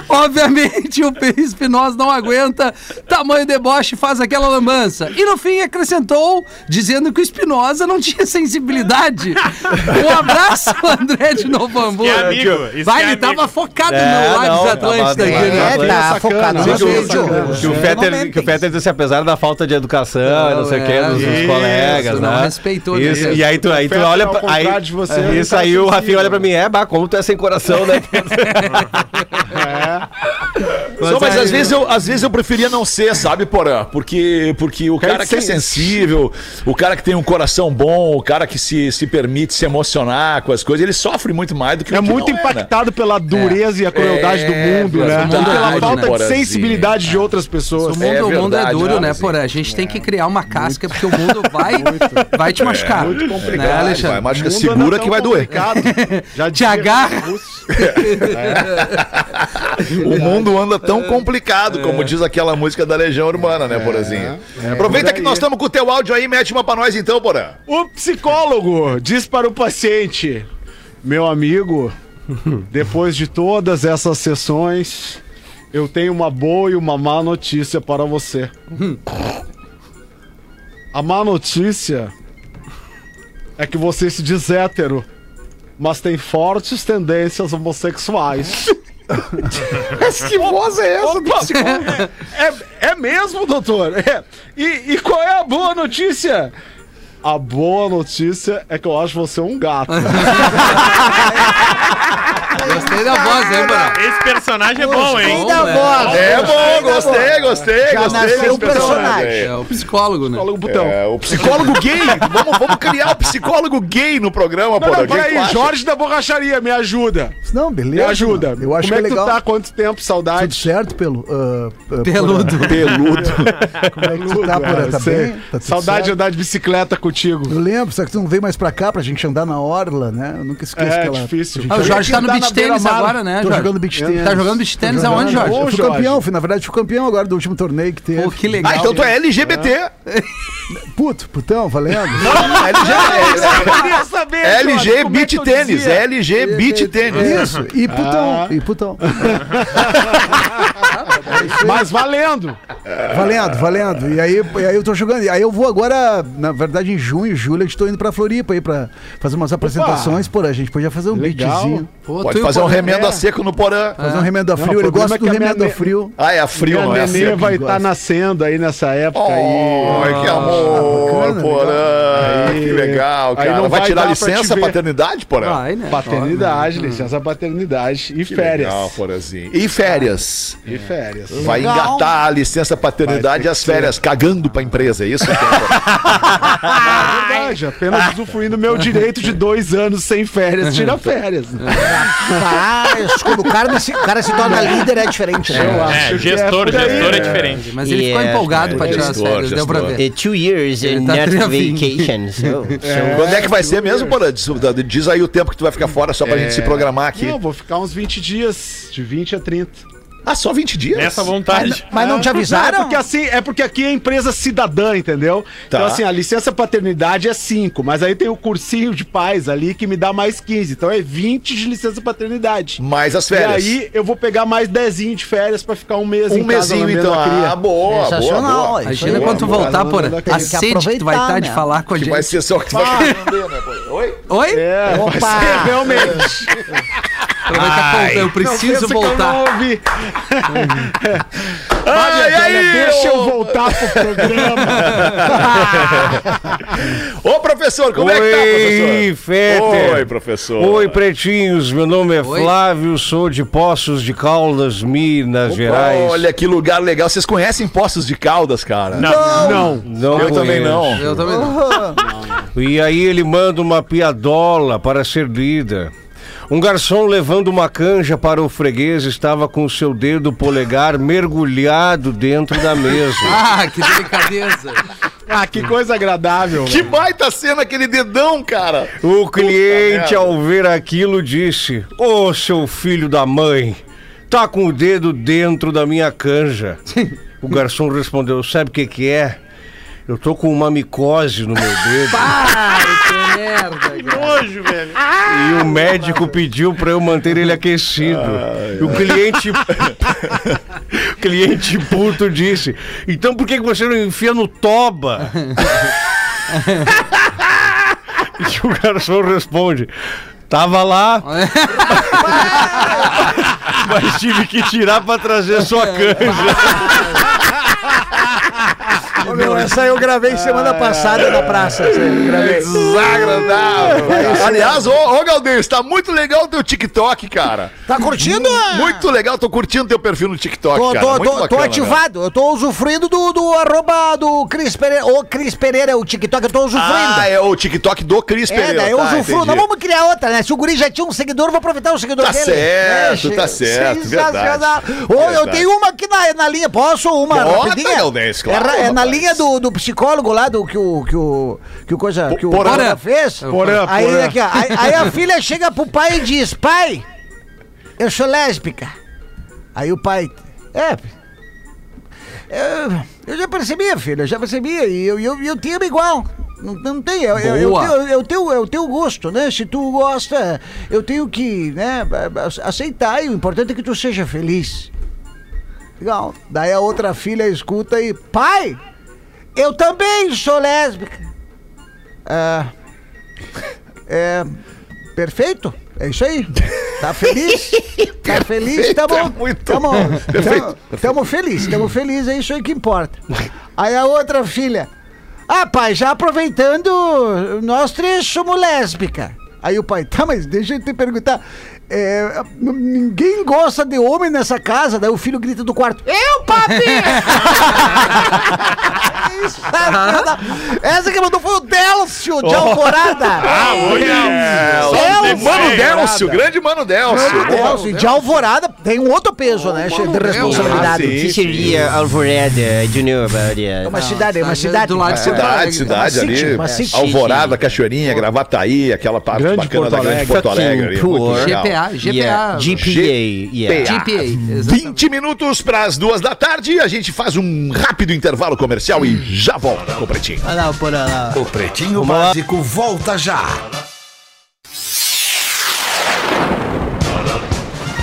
Obviamente o. Espinosa não aguenta tamanho deboche e faz aquela lambança. E no fim acrescentou, dizendo que o Espinosa não tinha sensibilidade. Um abraço, André de Novo Hamburgo. Que amigo, isso Vai, que é ele tava amigo. focado É, no Lives tava- aqui, né? É, Ele é tá sacana, focado no é vídeo. sacana. Que o, Fetter, que o Fetter disse, apesar da falta de educação, não, sei o que, dos, dos isso, colegas, não né? respeitou, Isso, gente? e aí tu, aí tu olha pra, aí, de você, é, Isso tá aí o Rafinha olha pra mim, é, bah, como tu é sem coração, né? Só, mas aí- às vezes, eu, às vezes eu preferia não ser, sabe, Porã? Porque, porque o cara que é sensível, o cara que tem um coração bom, o cara que se, se permite se emocionar com as coisas, ele sofre muito mais do que É o que muito não né? impactado pela dureza e a crueldade É, do mundo, né? verdade, E pela né? falta de sensibilidade de outras pessoas. O mundo, É o mundo é duro, né, né? Porã? A gente tem que criar uma casca, porque o mundo vai, vai te machucar. muito Né, complicado, Vai, Alexandre? mundo anda segura que vai doer. Já Te agarra. Russo. O mundo anda tão complicado, como diz aquela música da Legião Urbana, né, Porazinho? Aproveita por que nós estamos com o teu áudio aí, mete uma pra nós então, Porã. O psicólogo diz para o paciente: Meu amigo, depois de todas essas sessões, eu tenho uma boa e uma má notícia para você. A má notícia é que você se diz hétero, mas tem fortes tendências homossexuais. que voz é essa do psicólogo? É, é mesmo, doutor? É. E, e qual é a boa notícia? A boa notícia é que eu acho você um gato. Gostei da voz, hein, Porã? Esse personagem é bom, hein? Gostei da né? voz. É bom, gostei, gostei, Já gostei. nasceu desse personagem. aí. É o psicólogo, né? Psicólogo botão. É, o psicólogo gay. vamos, vamos criar o psicólogo gay no programa, Não, Porã. não, peraí? Jorge da Borracharia, me ajuda. Não, Me beleza. ajuda. Eu acho Como é que é legal. tu tá? Quanto tempo? Tudo Saudade? certo, pelo. ah, ah, Peludo. Peludo. Como é que tu tá, Porã? Tá Sei. bem? Tá tudo Saudade de andar de bicicleta contigo. Eu lembro, só que tu não veio mais pra cá pra gente andar na orla, né? Eu nunca esqueço É, aquela. difícil. a gente Ah, o Jorge tá no beach tênis agora, né, Tô Jorge? jogando beach tênis. Tá jogando beach tênis aonde, Jorge? Eu fui Jorge. campeão, fui, na verdade, fui campeão agora do último torneio que teve. Pô, que legal. Ah, então tu é LGBT. Puto, putão, valendo. Eu queria saber, LG é Beach Tênis. LG Beach Tênis. Isso, e putão, e putão. Mas valendo. Valendo, valendo. E aí, e aí eu tô jogando. E aí eu vou agora, na verdade, em junho, julho, eu estou indo pra Floripa aí pra fazer umas apresentações. Pô, a gente podia fazer um Legal. beatzinho. Pô, Pode fazer um remendo É. a seco no Porã. Fazer um remendo a frio. Ele gosta é que do remendo a frio. Ah, é a frio, não é a seco. vai estar nascendo aí nessa época aí. Oi, que amor, bacana, Porã. Que legal, aí cara. não Vai vai tirar licença paternidade, Porã? Vai, né? Paternidade, licença paternidade e Que férias. legal, Porãzinho. E férias? E férias. Vai engatar a licença paternidade e as férias cagando pra empresa, é isso? É verdade, apenas usufruindo meu direito de dois anos sem férias, tira férias. Ah, isso, quando o cara, se, o cara se torna líder é diferente, né? Eu acho É, que gestor, é gestor é diferente. Mas ele ficou Yeah, empolgado pra é, tirar as gestor, férias, deu pra gestor. ver. Two years Ele in tá net vacation. So, Quando é que vai ser mesmo, Porã? Diz, diz aí o tempo que tu vai ficar fora só pra gente se programar aqui. Não, vou ficar uns 20 dias, de 20 a 30. Ah, só 20 dias? Nessa vontade. Mas não te É avisaram? porque assim, é porque aqui é empresa cidadã, entendeu? Tá. Então assim, a licença paternidade é 5, mas aí tem o cursinho de pais ali que me dá mais 15. Então é 20 de licença paternidade. Mais as E férias. aí eu vou pegar mais 10 de férias pra ficar um mês um em casa mesinho, lambendo então. Ah, boa, boa, Sensacional, boa. é isso Imagina aí. quando tu boa, voltar, boa, boa, tem A que sede que tu vai estar de né? falar com a Que gente. vai ser só que tu vai? Oi? Oi? É, vai Opa! ser realmente. Aproveita a conta, eu preciso eu não voltar. ouvi. Ai, ai, deixa eu ô- voltar pro programa. Ô, professor, como é que tá, Oi, professor? Fetter. Oi, professor. Oi, pretinhos. Meu nome é Oi. Flávio, sou de Poços de Caldas, Minas Gerais. Olha que lugar legal. Vocês conhecem Poços de Caldas, cara? Não. Não Eu também conheço. não. Eu também não. E aí ele manda uma piadola para ser lida. Um garçom levando uma canja para o freguês estava com seu dedo polegar mergulhado dentro da mesa. Ah, que delicadeza. Ah, que coisa agradável. Que baita cena aquele dedão, cara. O cliente, ao ver aquilo, disse: Ô seu filho da mãe, tá com o dedo dentro da minha canja. O garçom respondeu: Sabe o que, que é? Eu tô com uma micose no meu dedo. Ai, que merda, cara. Nojo, velho. E o médico pediu pra eu manter ele aquecido. E o cliente. o cliente puto disse: Então por que que você não enfia no toba? e o garçom responde: Tava lá, mas tive que tirar pra trazer sua canja. Essa eu gravei semana passada na praça. Desagradável. Aliás, ô, ô Galdês, tá muito legal o teu TikTok, cara. Tá curtindo? Muito legal, tô curtindo teu perfil no TikTok, Tô, cara. tô, Muito tô, tô bacana, ativado, eu tô usufruindo do, do arroba do Cris Pereira. Ô, Cris Pereira, o TikTok, eu tô usufruindo. Ah, é o TikTok do Cris É, Pereira. daí eu tá, usufruo. entendi. Não vamos criar outra, né? Se o guri já tinha um seguidor, eu vou aproveitar o seguidor Tá dele. certo, tá certo, Sensacional. verdade. Ô, eu Verdade. tenho uma aqui na, na linha. Posso? Uma Bota, rapidinha? Galdês, claro, é, ra- é na rapaz. linha do, do psicólogo lá, do que o, que o, que o coisa, que o Porã. Porã fez. Porã, Aí, porã. aqui, ó, aí, aí a filha chega pro pai e diz, pai, eu sou lésbica. Aí o pai, é... Eu, eu já percebia, filho, eu já percebia. E eu, eu, eu amo igual. Não, não tem, eu, eu, eu, tenho- é o teu, é o teu gosto, né? Se tu gosta, eu tenho que, né, aceitar. E o importante é que tu seja feliz. Legal. Daí a outra filha escuta e, pai, eu também sou lésbica. Ah, é, perfeito. É isso aí. Tá feliz? Tá feliz? Tamo, é muito tamo, tamo, tamo feliz, tamo feliz, é isso aí que importa. Aí a outra filha, ah, pai, já aproveitando, nós três somos lésbica. Aí o pai, tá, mas deixa eu te perguntar. é, ninguém gosta de homem nessa casa. Daí o filho grita do quarto: Eu, papi! Isso, Essa que mandou foi o Delcio de Alvorada. Ah, É, o Delcio. Mano Delcio, grande Mano Delcio. Delcio, e de Alvorada tem um outro peso, né? cheio de responsabilidade. Ah, sim. Que seria Alvorada? Know about É uma cidade, é uma cidade. do lado de É, Cidade, é cidade uma ali. city. Alvorada, Cachoeirinha, Gravataí, aquela parte Grande bacana Porto da grande. Porto Alegre. ali, muito Fucking legal. GPA, GPA. Yeah, GPA, yeah. GPA. exatamente. 20 minutos para as duas da tarde, a gente faz um rápido intervalo comercial e já volta com o Pretinho. O Pretinho Básico volta já.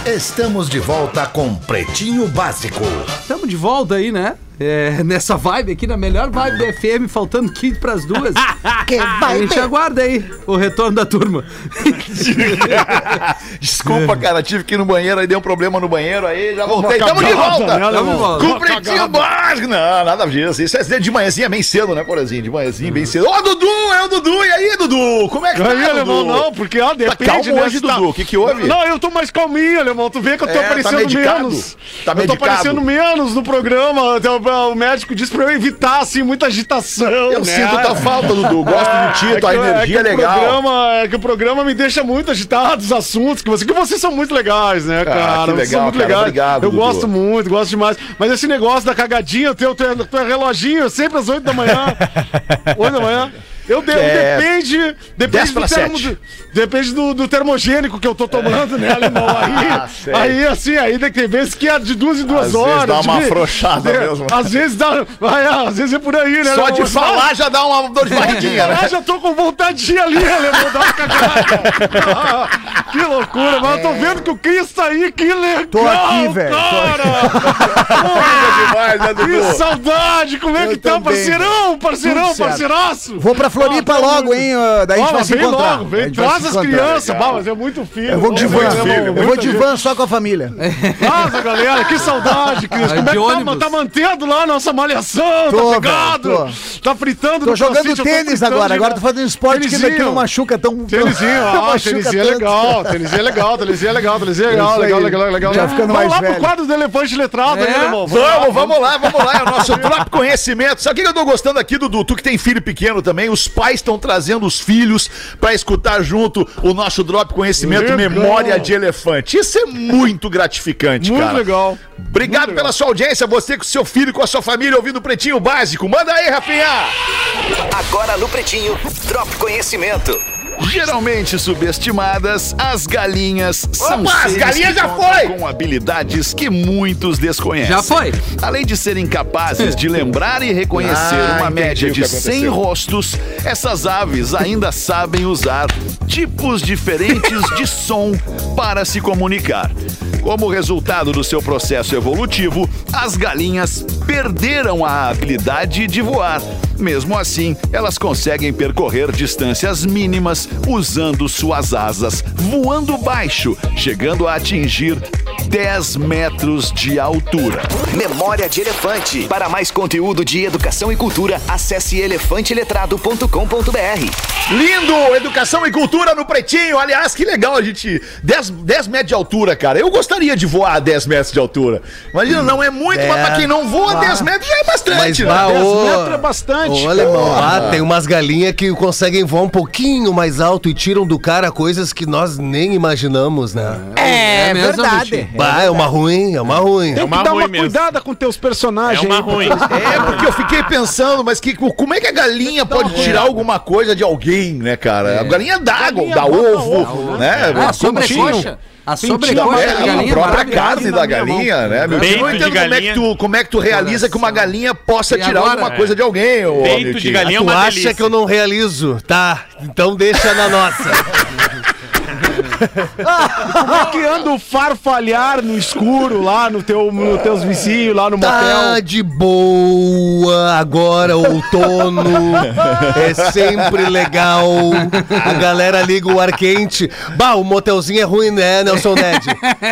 Estamos de volta com Pretinho Básico. Estamos de volta aí, né? É, nessa vibe aqui, na melhor vibe do FM, faltando 15 pras duas. Que A vai gente aguarda aí o retorno da turma. Desculpa, cara, tive que ir no banheiro, aí deu um problema no banheiro, aí já voltei. Tamo de volta! alemão? Tamo de volta. Com o pretinho básico. Não, nada disso. Isso é de manhãzinha bem cedo, né, Porazinho? De manhãzinha bem cedo. Ô, Dudu, é o Dudu. E aí, Dudu? Como é que tá, Aí, alemão, Dudu? não, porque ó, depende, calmo né, hoje, tá- Dudu. O que que houve? Não, eu tô mais calminho, alemão. Tu vê que eu tô É, tá aparecendo medicado. menos. Tá eu medicado. tô aparecendo menos no programa. O médico disse pra eu evitar, assim, muita agitação. Eu né? sinto tua falta, Dudu. Gosto de ti, É tua que- energia é, legal. Programa, é que o programa me deixa muito agitado, os assuntos que você. Que vocês são muito legais, né, cara? que Vocês legal, são muito cara. legais. Obrigado, Eu Dudu. gosto muito, gosto demais. Mas esse negócio da cagadinha, o teu, teu, teu reloginho, sempre às 8 da manhã. 8 da manhã. Eu de- É, depende. Depende do, termo, depende do, do termogênico que eu tô tomando, né, alemão? Ah, Aí, aí, assim, aí tem vezes que é de duas em duas Às vezes horas. dá uma de- afrouxada de- mesmo. Às vezes dá. Vai, às vezes é por aí, né? Só alemão? de falar já dá uma dor de barriguinha, né? ah, já tô com vontade de ir ali, alemão, dar uma cagada. que loucura, mas eu tô vendo que o Cris tá aí, que legal, Tô aqui, velho, cara. demais, né, que saudade, como é Eu que tá, também, parceirão, parceirão, parceiraço? Vou pra Floripa logo, hein? Daí a gente vai se vem encontrar. logo, vem, traz as crianças, bah, mas é muito filho. Eu vou de É van, eu vou de van só com a família. Nossa, galera, que saudade, Cris. Vai Como é que tá, tá mantendo lá a nossa malhação? Tô, tá pegado? Tá fritando Tô no jogando tênis agora. de- Agora tô fazendo esporte que daqui não machuca tão. Tênisinho, ah, tênisinho é legal, tênisinho é legal, tênisinho é legal, tênisinho é legal, Isso legal, aí. legal, legal. Já ficando Vamos mais lá velho. pro quadro do elefante letrado É. aí, irmão. Vamos, vamos lá, vamos lá. É o nosso Drop Conhecimento. Sabe o que eu tô gostando aqui, Dudu? Tu que tem filho pequeno também, os pais estão trazendo os filhos pra escutar junto o nosso Drop Conhecimento Legal. Memória de Elefante. Isso é muito gratificante, Muito cara. legal. Obrigado Muito pela legal. sua audiência, você com seu filho, com a sua família, ouvindo o Pretinho Básico. Manda aí, Rafinha! Agora no Pretinho, Drop Conhecimento. Geralmente subestimadas, as galinhas são Opa, as galinhas já foi! com habilidades que muitos desconhecem. Já foi. Além de serem capazes de lembrar e reconhecer Ah, uma média de 100 aconteceu. rostos, essas aves ainda sabem usar tipos diferentes de som para se comunicar. Como resultado do seu processo evolutivo, as galinhas perderam a habilidade de voar. Mesmo assim, elas conseguem percorrer distâncias mínimas usando suas asas, voando baixo, chegando a atingir 10 metros de altura. Memória de Elefante. Para mais conteúdo de educação e cultura, acesse elefanteletrado.com.br. Lindo! Educação e cultura no Pretinho. Aliás, que legal a gente. 10, 10 metros de altura, cara. Eu gostaria de voar a 10 metros de altura. Imagina, não é muito, É. mas pra quem não voa, 10 metros já é bastante, Mas né? bah, 10 ô- metros é bastante. Ô, alemão, ah, tem umas galinhas que conseguem voar um pouquinho mais alto e tiram do cara coisas que nós nem imaginamos, né? É, mesmo, verdade. Vitinho? Bah, é uma ruim, é uma ruim. Tem uma que dar uma mesmo. cuidada com teus É personagens. uma aí, ruim. É, porque eu fiquei pensando, mas que, como é que a galinha pode tirar alguma coisa de alguém, né, cara? A galinha dá, Galinha dá ovo, ovo, né? Ah, a Pintinho. sobrecoxa. A sobrecoxa É, da a galinha própria carne da galinha, né? meu? Eu Peito não de entendo como é, que galinha. tu, como é que tu realiza que uma galinha possa E tirar agora? alguma coisa de alguém, ô Peito de galinha é tu uma acha delícia. que eu não realizo? Tá, então deixa na nossa. Como é que anda o farfalhar no escuro lá no teu, no teus vizinhos, lá no Tá motel? de boa, agora outono, é sempre legal. A galera liga o ar quente. Bah, o motelzinho é ruim, né, Nelson Ned?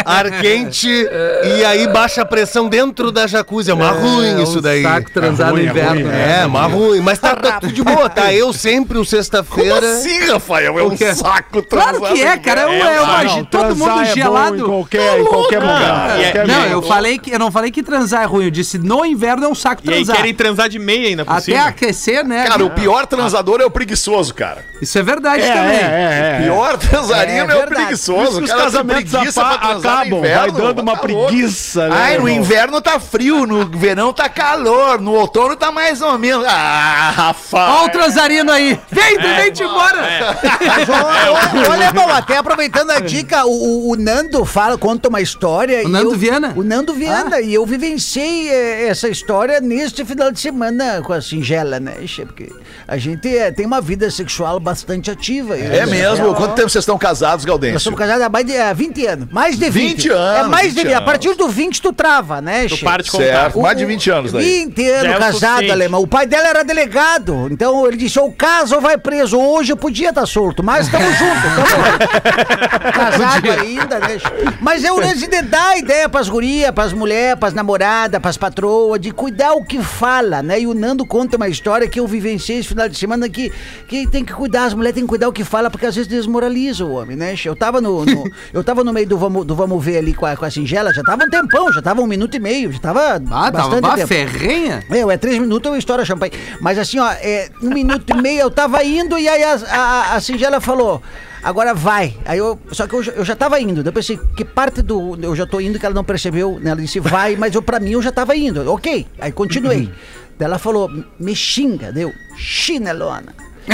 Ar quente e aí baixa a pressão dentro da jacuzzi. É uma ruim isso daí. Saco transar no ruim, é inverno, ruim, né? É, uma ruim. Mas tá, tá tudo de boa, tá? Eu sempre, o Como sexta-feira. assim, Rafael? É um saco Claro que é, cara. É, é uma, Ah, não, todo mundo é bom gelado. Em qualquer, em qualquer lugar. E é- Qualquer Não, eu falei que eu não falei que transar é ruim. Eu disse no inverno é um saco E aí transar. querem transar de meia ainda por Até cima. aquecer, né? Cara, o pior transador é o preguiçoso, cara. Isso é verdade É, também. é, é, é. Pior transarinho É é, o preguiçoso. Os casamentos acabam, vai dando uma tá louco. preguiça, né? Ai, no inverno tá frio, no verão tá calor, no outono tá mais ou menos. Ah, Rafael. Olha o transarino aí. Vem, tu vem te embora. Ô, Alemão, até aproveitando a dica, o, o- o Nando fala, conta uma história. O e Nando eu- Viana? O Nando Viana. E eu vivenciei eh, essa história neste final de semana com a Singela, né? Porque a gente eh, tem uma vida sexual bastante ativa. É mesmo? Quanto tempo vocês estão casados, Nós Gaudêncio? somos casados há mais de eh, 20 anos. Mais de 20. 20 anos, É mais de 20 20. A partir do 20 tu trava, né, Tu para de contar. Certo, mais de 20 anos daí. 20 Já anos é o casado, alemão. O pai dela era delegado. Então ele disse: ou casa ou vai preso. Hoje eu podia estar solto, mas estamos juntos. Estamos casado ainda, né? Mas é o lance de dar ideia pras gurias, pras mulheres, pras namoradas, pras patroas, de cuidar o que fala, né? E o Nando conta uma história que eu vivenciei esse final de semana que, que tem que cuidar, as mulheres têm que cuidar o que fala, porque às vezes desmoraliza o homem, né? Eu tava no, no- eu tava no meio do vamos, do vamos ver ali com a, com a Singela, já tava um tempão, já tava um minuto e meio, já tava Ah, tava bastante uma tempo. ferrenha. Meu, é três minutos eu estouro a champanhe. Mas assim, ó, é, um minuto e meio eu tava indo e aí a, a, a Singela falou. Agora vai. Aí eu. Só que eu, já- eu já tava indo. Daí eu pensei, que parte do. Eu já tô indo que ela não percebeu. Né? Ela disse, vai, mas eu, pra mim eu já tava indo. Ok. Aí continuei. Daí ela falou, me xinga, deu. Chinelona.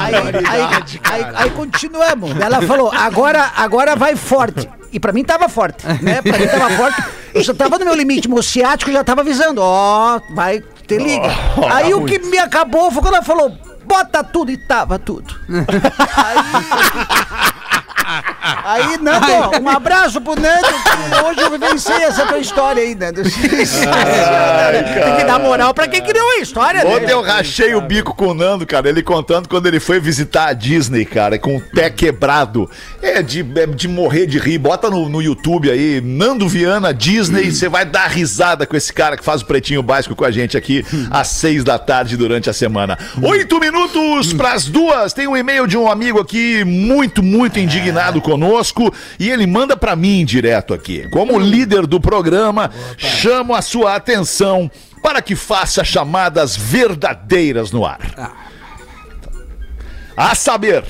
aí, aí, aí, aí continuamos. Ela falou, agora, agora vai forte. E pra mim tava forte, né? Pra mim tava forte. Eu já tava no meu limite, meu ciático já tava avisando. Ó, vai ter liga. aí o que me acabou foi quando ela falou, bota tudo e tava tudo. aí, Aí, Nando, um abraço pro Nando, que hoje eu vivenciei essa tua história aí, Nando. Tem que dar moral pra quem criou a história, né? Ontem eu rachei o bico com o Nando, cara. Ele contando quando ele foi visitar a Disney, cara, com o pé quebrado. É de, é de morrer de rir. Bota no, no YouTube aí, Nando Viana, Disney. Você vai dar risada com esse cara que faz o pretinho básico com a gente aqui às seis da tarde durante a semana. Oito minutos pras duas. Tem um e-mail de um amigo aqui muito, muito indignado conosco. E ele manda pra mim direto aqui. Como líder do programa, chamo a sua atenção para que faça chamadas verdadeiras no ar. A saber,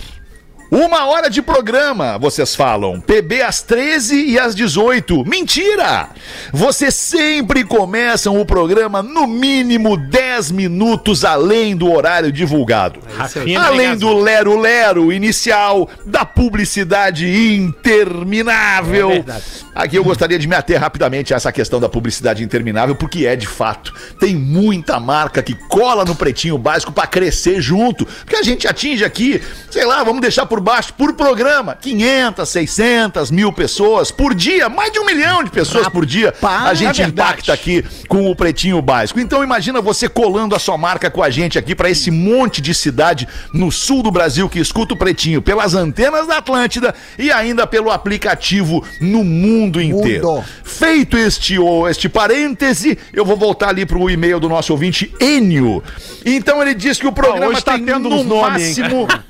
uma hora de programa, vocês falam. PB às 13 e às 18. Mentira! Vocês sempre começam o programa no mínimo 10 minutos além do horário divulgado. Rafinha Além do lero-lero inicial, da publicidade interminável. É verdade. Aqui eu gostaria de me ater rapidamente a essa questão da publicidade interminável, porque é de fato. Tem muita marca que cola no pretinho básico pra crescer junto. Porque a gente atinge aqui, sei lá, vamos deixar por baixo, por programa, 500, 600 mil pessoas por dia, mais de um milhão de pessoas por dia. A gente é impacta aqui com o pretinho básico. Então imagina você colando a sua marca com a gente aqui pra esse monte de cidade no sul do Brasil que escuta o pretinho pelas antenas da Atlântida e ainda pelo aplicativo no mundo inteiro. Mundo. Feito este, o- este parêntese, eu vou voltar ali pro e-mail do nosso ouvinte Enio. Então ele diz que o programa hoje tá tem tendo no nomes, hein, máximo...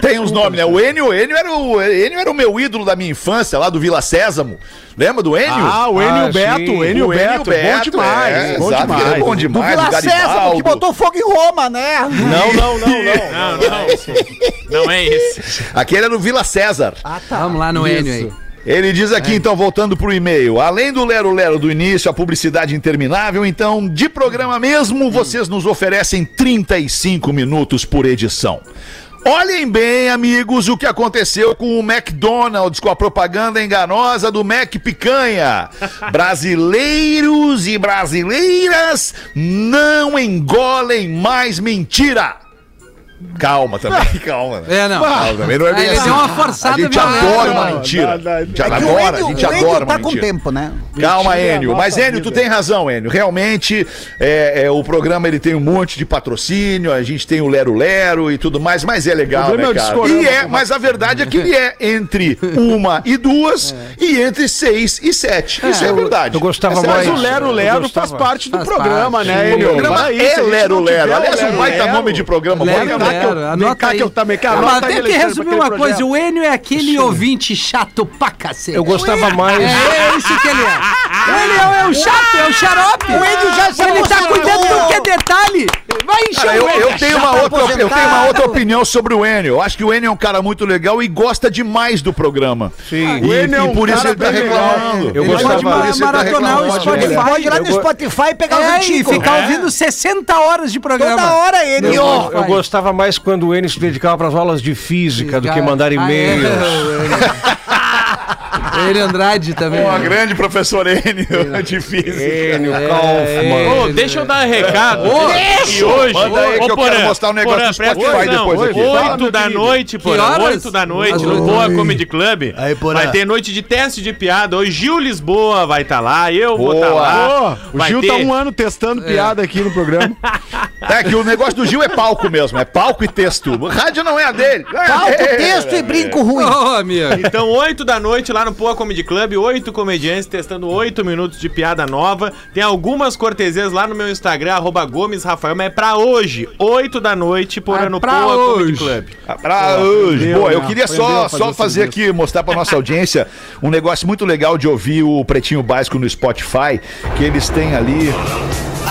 Tem uns nomes, né? O Enio, Enio era o, Enio era o meu ídolo da minha infância, lá do Vila Sésamo. Lembra do Enio? Ah, o Enio Ah, Beto, sim. o Enio O Beto, bom demais, é, bom exato, demais. é bom Do demais. Vila o César, que botou fogo em Roma, né? Não, não, não, não. Não, não. Não é esse. Aquele era o Vila César. Vamos lá no Enio aí. Ele diz aqui, então, voltando pro e-mail. Além do Lero Lero do início, a publicidade interminável, então, de programa mesmo, vocês nos oferecem 35 minutos por edição. Olhem bem, amigos, o que aconteceu com o McDonald's, com a propaganda enganosa do Mac Picanha. Brasileiros e brasileiras não engolem mais mentira. Calma também, calma. É, não. Calma, também não é bem ele assim. deu uma forçada a gente violenta. adora uma Não, mentira. não, não. A gente É que o adora, Enio- a gente o Enio adora uma tá com mentira. tempo, né? Calma, Mentira é a Enio. nossa Mas, Enio, tu vida. tem razão, Enio. Realmente, é, é, o programa ele tem um monte de patrocínio, a gente tem o Lero Lero e tudo mais, mas é legal, O problema né, é o cara? discorama E é, com mas a verdade é que ele é entre uma e duas e entre seis e sete. Isso é verdade. eu gostava Essa é mais- Mas o. Lero Lero faz parte do Faz programa, parte. né, O Enio? Programa Fala isso, é se a gente Lero não Lero. o Aliás, um Lero baita Lero, nome de programa. Lero, Vamos cá que eu- anota cá aí. que eu também quero anotar mas tem que resumir uma coisa, projeto. o Enio é aquele ouvinte chato pra cacete. Eu gostava mais. É isso que ele é. O Enio é o chato, é o xarope. O Enio já se Ele tá cuidando de tudo que é detalhe. Vai encher Cara, o eu, Enio. eu tenho uma tá outra, eu tenho uma outra opinião sobre o Enio. Eu acho que o Enio é um cara muito legal e gosta demais do programa. Sim. E, O Enio é um e por isso ele tá reclamando. Eu Ele pode isso ele tá maratonar o. Spotify. Pode ir lá Eu no Spotify e pegar os É, e antigos. ficar ouvindo 60 horas de programa. Toda hora ele. Eu, eu gostava mais quando o Enio se dedicava para as aulas de física do que mandar Ah, é, e-mails. o Enio Andrade também. Uma grande professor Enio de física. Enio É, Kaufmann. Ô, deixa eu dar recado. Deixa! E hoje, Manda aí que eu quero mostrar um negócio Porã, do Spotify depois aqui. Oito da noite, Porã. Oito da noite no oito. Boa Comedy Club. Aí, Porã. Vai ter noite de teste de piada. Hoje Gil Lisboa vai estar lá, eu vou estar Boa. lá. O Vai Gil ter- tá um ano testando piada aqui no programa. É que o negócio do Gil é palco mesmo, é palco e texto. Rádio não é a dele. Palco, É, texto e brinco ruim. Ô, amigo. Então, 8 da noite lá no Poa Comedy Club, oito comediantes testando 8 minutos de piada nova. Tem algumas cortesias lá no meu Instagram, arroba Gomes Rafael, mas é pra hoje, 8 da noite, por Ah, no pra Poa Comedy hoje. Club. Pra hoje. Pô, eu né? queria só, fazer só fazer aqui, mostrar pra nossa audiência um negócio muito legal de ouvir o Pretinho Básico no Spotify, que eles têm ali.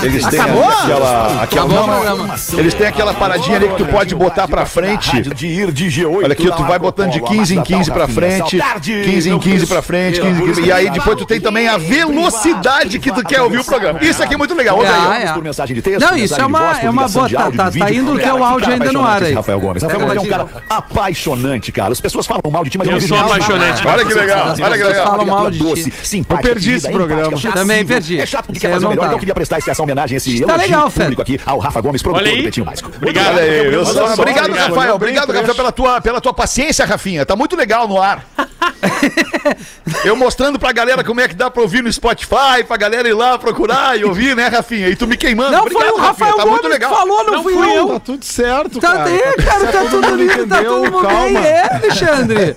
Eles têm Acabou? aquela. aquela não, o não, programa. eles têm aquela paradinha ali que tu pode botar pra frente. De ir de G8. Olha aqui, tu vai botando de 15 em 15 pra frente, 15 em 15 pra frente, 15 em 15, e aí depois tu tem também a velocidade que tu quer ouvir o programa. Isso aqui é muito legal. Ouve aí. Ah, é. Por mensagem de texto, Não, isso é uma- é uma boa- tá- tá- tá indo que é o áudio ainda no ar aí. esse Rafael Gomes. Rafael É, Gomes é um cara apaixonante, cara. As pessoas falam mal de ti, mas Eu não sou apaixonante. Olha que legal, As olha que pessoas legal. falam mal de ti. Eu perdi esse programa. Também perdi. É chato porque Esse quer fazer melhor, tá. eu queria prestar essa homenagem, esse Tá elogio legal, público aqui ao Rafa Gomes, produtor do Pretinho Básico. Obrigado. Obrigado, obrigado. Rafael. Obrigado. Rafael, pela tua, pela tua paciência, Rafinha. Tá muito legal no ar. Eu mostrando pra galera como é que dá pra ouvir no Spotify, pra galera ir lá procurar e ouvir, né, Rafinha? E tu me queimando. Não, foi o Rafael tá Gomes muito legal. que falou, não, fui eu. Tá tudo certo, Tá cara. bem, cara, tá tudo lindo, tá todo mundo bem, calma. é, Alexandre.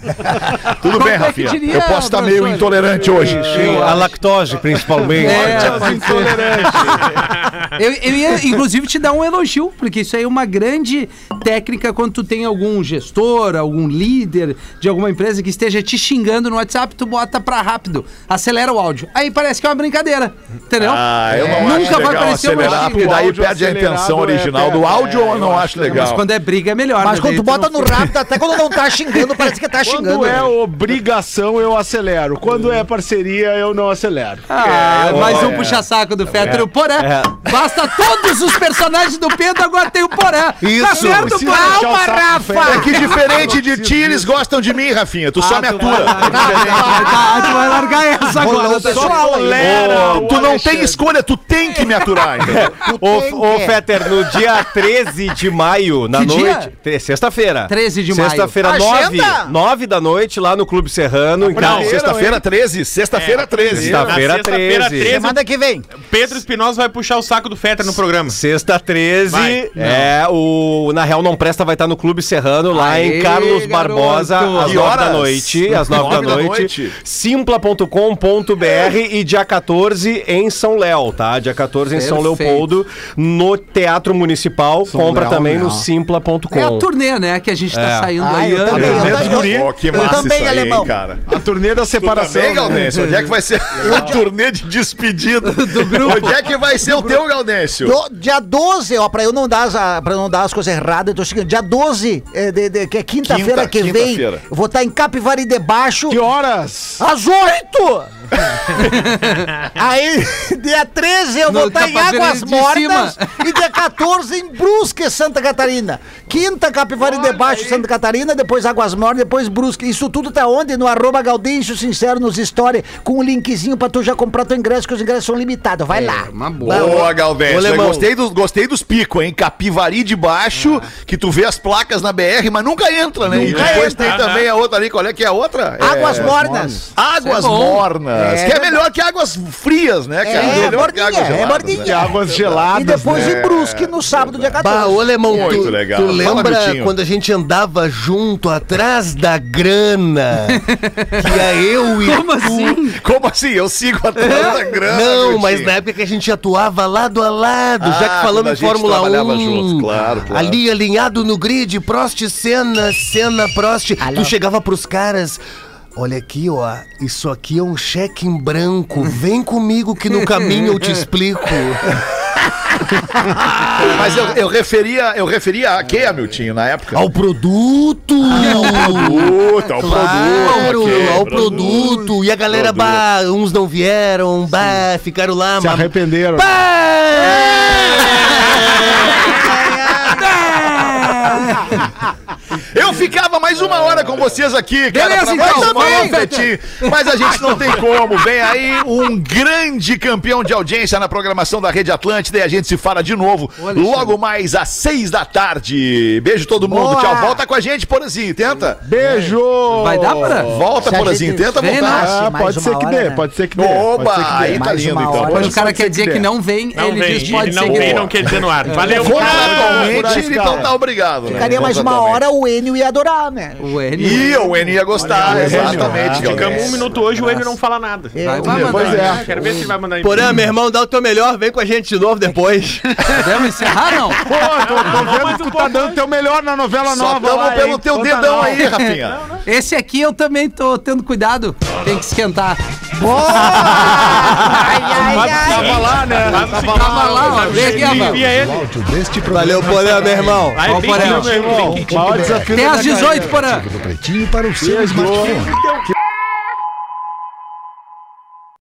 Tudo Como bem, é Rafinha. diria, Eu posso estar meio professor? intolerante hoje. Sim, a lactose, principalmente. É, Intolerante. Eu, eu ia, inclusive, te dar um elogio, porque isso aí é uma grande técnica quando tu tem algum gestor, algum líder de alguma empresa que esteja te xingando no WhatsApp, tu bota pra rápido, acelera o áudio. Aí parece que é uma brincadeira, entendeu? Ah, eu não Nunca acho vai legal parecer uma xinga. porque daí perde a intenção acelerado original é- do áudio, é, eu não acho Mas legal. quando é briga é melhor. Mas né? quando tu bota no rápido, até quando não tá xingando, parece que tá xingando. Quando é né? obrigação, eu acelero. Quando é parceria, eu não acelero. Ah, mais um é. puxa-saco do Fetter, o Porã. Basta todos os personagens do Pedro, agora tem o Porã. Isso. Tá certo, Calma, Rafa. É que diferente de ti, eles gostam de mim, Rafinha. Tu só me atura. Tá, tu vai largar essa agora. Só tolera tu não tem escolha, tu tem que me aturar. Ô, ô Fetter, no dia 13 de maio, na noite. Sexta-feira. 13 de maio. Sexta-feira, 9, Agenda! 9 da noite, lá no Clube Serrano. Não, Então, sexta-feira 13. Sexta-feira 13. Sexta-feira Na sexta-feira 13. 13, Semana que vem. Pedro Espinosa vai puxar o saco do Fetter no programa. Sexta 13, Vai. é o Na Real Não Presta vai estar no Clube Serrano, lá em Carlos. Barbosa, às Que 9 da horas? Noite. Às 9 da Nove da noite. noite. Simpla.com.br e dia 14 em São Léo, tá? Dia 14 em São Perfeito. Leopoldo, no Teatro Municipal. Compra Léo, também no Léo. simpla.com. É a turnê, né, que a gente tá É. saindo Ah, aí. eu ano. também, eu, Medo também, eu, eu também, isso aí, alemão. hein, cara. A turnê da separação. Também, né? Gaudêncio? Onde é que vai ser a turnê de despedida do grupo? Onde é que vai ser o teu, Gaudêncio? Do- dia 12, ó, pra eu não dar as, pra não dar as coisas erradas, eu tô chegando. Dia 12, é, de- de- que é quinta-feira Quinta- que vem, quinta-feira. eu vou estar em Capivari de Baixo. Que horas? Às 8! Aí, dia 13 eu No vou estar em Águas de Mortas cima. e dia 14 em Brusque, Santa Catarina. Quinta, Capivari de Baixo, Santa Catarina, depois Águas Mortas, depois Brusque. Isso tudo tá onde? No arroba Gaudêncio Sincero nos stories, com um linkzinho pra tu já comprar teu ingresso, que os ingressos são limitados. Vai lá. Uma boa. Boa, Alemão. Gostei dos, gostei dos picos, hein? Capivari de baixo, que tu vê as placas na BR, mas nunca entra, né? e Nunca depois entra. tem também a outra ali. Qual é que é a outra? Águas É, Mornas. Águas Isso é mornas. É que é verdade. melhor que águas frias, né, cara? É, melhor que águas é geladas, né? Águas geladas. E depois né? em Brusque, no sábado, dia 14. Bah, ô Alemão, Muito tu, legal. Tu Fala, lembra Miltinho. quando a gente andava junto atrás da grana? que ia eu e Como assim? Como assim? Eu sigo atrás da grana. Não, mas na época que a gente atuava lado a lado, já Ah, que falando quando a em Fórmula trabalhava 1. junto, claro, claro. Ali alinhado no grid, Prost, Senna, Senna, Prost. Tu chegava pros caras. Olha aqui, ó. Isso aqui é um cheque em branco. Vem comigo que no caminho eu te explico. Mas eu, eu referia, eu referia a quê, Hamiltinho, na época? Ao produto! produto, ao Claro, ok, ao produto. E a galera, Produto. bah, uns não vieram, bah, ficaram lá. Se mas- arrependeram. Eu ficava mais uma hora com vocês aqui, cara, Beleza, pra então, mais uma também, Pretinho. Mas a gente não tem como. Vem aí um grande campeão de audiência na programação da Rede Atlântida e a gente se fala de novo logo mais às seis da tarde. Beijo todo mundo. Boa. Tchau. Volta com a gente, Porazinho. Tenta. Beijo! Vai dar, Porã? Volta, Porazinho. Tenta vem, voltar. Ah, pode ser que hora, dê, né? pode ser que dê. Oba, pode ser que dê. aí tá Mais lindo então. Quando o cara quer que dizer que não vem, Não ele vem, diz pode ser não que vem, dê. não quer dizer no ar. Valeu, esse então cara. tá obrigado. né? Ficaria mais uma hora, o Enio ia adorar, né? O Enio. Ih, o N ia gostar, Olha, o Enio. exatamente. Ah. Ficamos um minuto hoje, o Enio não fala nada. É, Vai, vai Pois mandar. é. Quero ver se ele vai mandar em Porã, meu irmão, dá o teu melhor, vem com a gente de novo depois. Podemos encerrar, não? Pô, tô, tô vendo que tu tá dando teu melhor na novela Só nova. tamo lá, pelo hein? teu dedão não. aí, Rafinha. Esse aqui eu também tô tendo cuidado. Tem que esquentar. Ai, ai, ai. Tava lá, né? Tava lá, ó. Vem aqui, ó. Envia ele. áudio deste Valeu, Porã, meu irmão. Vem Porã. aqui, meu irmão. Maior desafio Tem às minha 18, carreira. porã. Pretinho para o seu smartphone.